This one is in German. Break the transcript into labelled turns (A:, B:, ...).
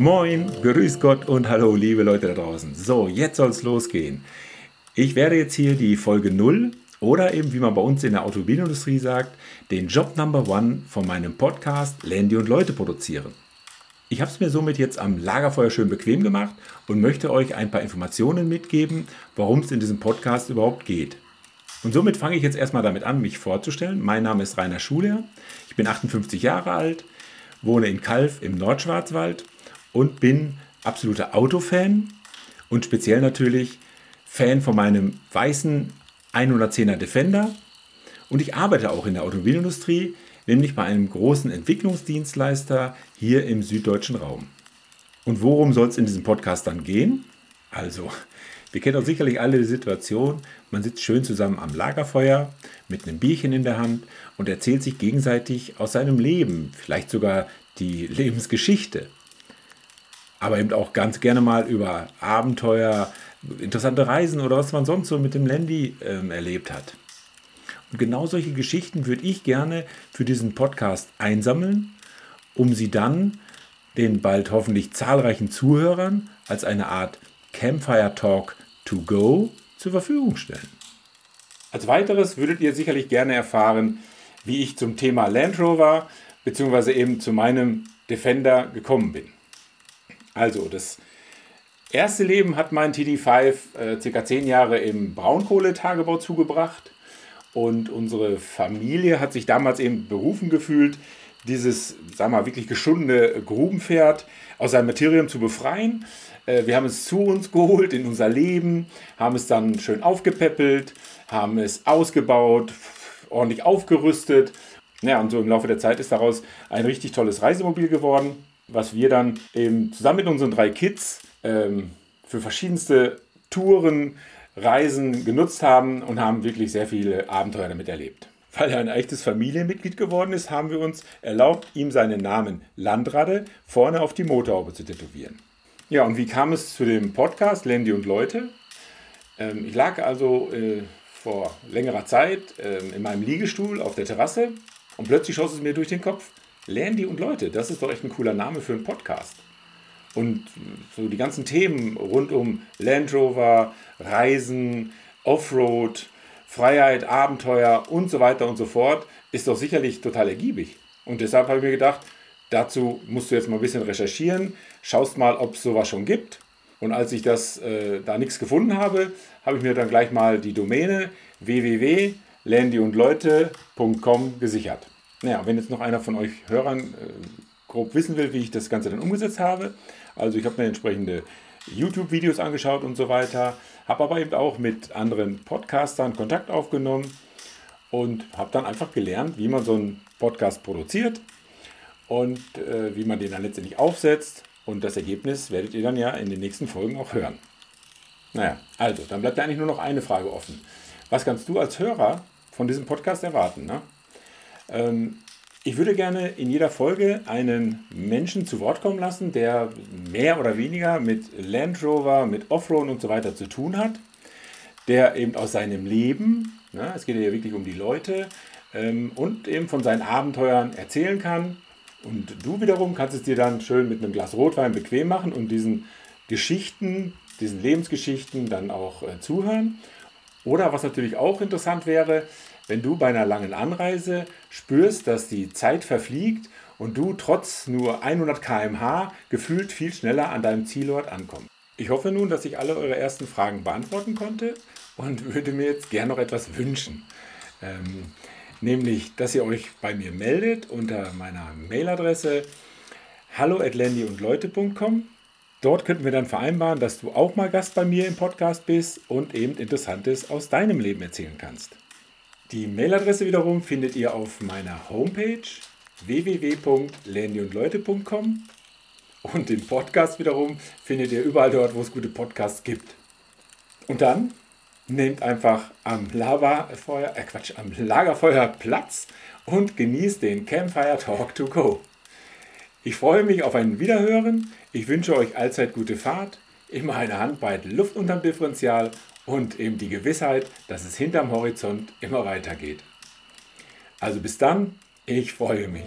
A: Moin, grüß Gott und hallo, liebe Leute da draußen. So, jetzt soll es losgehen. Ich werde jetzt hier die Folge 0 oder eben, wie man bei uns in der Automobilindustrie sagt, den Job Number One von meinem Podcast Landy und Leute produzieren. Ich habe es mir somit jetzt am Lagerfeuer schön bequem gemacht und möchte euch ein paar Informationen mitgeben, worum es in diesem Podcast überhaupt geht. Und somit fange ich jetzt erstmal damit an, mich vorzustellen. Mein Name ist Rainer Schuler, ich bin 58 Jahre alt, wohne in Kalf im Nordschwarzwald und bin absoluter Autofan und speziell natürlich Fan von meinem weißen 110er Defender. Und ich arbeite auch in der Automobilindustrie, nämlich bei einem großen Entwicklungsdienstleister hier im süddeutschen Raum. Und worum soll es in diesem Podcast dann gehen? Also, wir kennen doch sicherlich alle die Situation, man sitzt schön zusammen am Lagerfeuer mit einem Bierchen in der Hand und erzählt sich gegenseitig aus seinem Leben, vielleicht sogar die Lebensgeschichte. Aber eben auch ganz gerne mal über Abenteuer, interessante Reisen oder was man sonst so mit dem Landy ähm, erlebt hat. Und genau solche Geschichten würde ich gerne für diesen Podcast einsammeln, um sie dann den bald hoffentlich zahlreichen Zuhörern als eine Art Campfire Talk to go zur Verfügung stellen. Als weiteres würdet ihr sicherlich gerne erfahren, wie ich zum Thema Land Rover bzw. eben zu meinem Defender gekommen bin. Also, das erste Leben hat mein TD5 äh, circa zehn Jahre im Braunkohletagebau zugebracht. Und unsere Familie hat sich damals eben berufen gefühlt, dieses, wir mal, wirklich geschundene Grubenpferd aus seinem Materium zu befreien. Äh, wir haben es zu uns geholt in unser Leben, haben es dann schön aufgepäppelt, haben es ausgebaut, ordentlich aufgerüstet. Ja, und so im Laufe der Zeit ist daraus ein richtig tolles Reisemobil geworden, was wir dann eben zusammen mit unseren drei Kids ähm, für verschiedenste Touren, Reisen genutzt haben und haben wirklich sehr viele Abenteuer damit erlebt. Weil er ein echtes Familienmitglied geworden ist, haben wir uns erlaubt, ihm seinen Namen Landrade vorne auf die Motorhaube zu tätowieren. Ja, und wie kam es zu dem Podcast Landy und Leute? Ähm, ich lag also äh, vor längerer Zeit äh, in meinem Liegestuhl auf der Terrasse und plötzlich schoss es mir durch den Kopf, Landy und Leute, das ist doch echt ein cooler Name für einen Podcast. Und so die ganzen Themen rund um Land Rover, Reisen, Offroad, Freiheit, Abenteuer und so weiter und so fort ist doch sicherlich total ergiebig. Und deshalb habe ich mir gedacht, dazu musst du jetzt mal ein bisschen recherchieren, schaust mal, ob es sowas schon gibt. Und als ich das äh, da nichts gefunden habe, habe ich mir dann gleich mal die Domäne www.landyundleute.com gesichert. Naja, wenn jetzt noch einer von euch Hörern äh, grob wissen will, wie ich das Ganze dann umgesetzt habe, also ich habe mir entsprechende YouTube-Videos angeschaut und so weiter, habe aber eben auch mit anderen Podcastern Kontakt aufgenommen und habe dann einfach gelernt, wie man so einen Podcast produziert und äh, wie man den dann letztendlich aufsetzt. Und das Ergebnis werdet ihr dann ja in den nächsten Folgen auch hören. Naja, also, dann bleibt eigentlich nur noch eine Frage offen. Was kannst du als Hörer von diesem Podcast erwarten? Ne? Ähm, ich würde gerne in jeder Folge einen Menschen zu Wort kommen lassen, der mehr oder weniger mit Land Rover, mit Offroad und so weiter zu tun hat, der eben aus seinem Leben, ne, es geht ja wirklich um die Leute, ähm, und eben von seinen Abenteuern erzählen kann. Und du wiederum kannst es dir dann schön mit einem Glas Rotwein bequem machen und diesen Geschichten, diesen Lebensgeschichten dann auch äh, zuhören. Oder was natürlich auch interessant wäre, wenn du bei einer langen Anreise spürst, dass die Zeit verfliegt und du trotz nur 100 km/h gefühlt viel schneller an deinem Zielort ankommst. Ich hoffe nun, dass ich alle eure ersten Fragen beantworten konnte und würde mir jetzt gern noch etwas wünschen. Ähm, nämlich, dass ihr euch bei mir meldet unter meiner Mailadresse hallo@landyundleute.com. Dort könnten wir dann vereinbaren, dass du auch mal Gast bei mir im Podcast bist und eben Interessantes aus deinem Leben erzählen kannst. Die Mailadresse wiederum findet ihr auf meiner Homepage www.landyundleute.com und den Podcast wiederum findet ihr überall dort, wo es gute Podcasts gibt. Und dann nehmt einfach am Lagerfeuer, äh Quatsch, am Lagerfeuer Platz und genießt den Campfire Talk to Go. Ich freue mich auf ein Wiederhören. Ich wünsche euch allzeit gute Fahrt, immer eine Handbreit Luft unterm Differential und eben die Gewissheit, dass es hinterm Horizont immer weitergeht. Also bis dann, ich freue mich.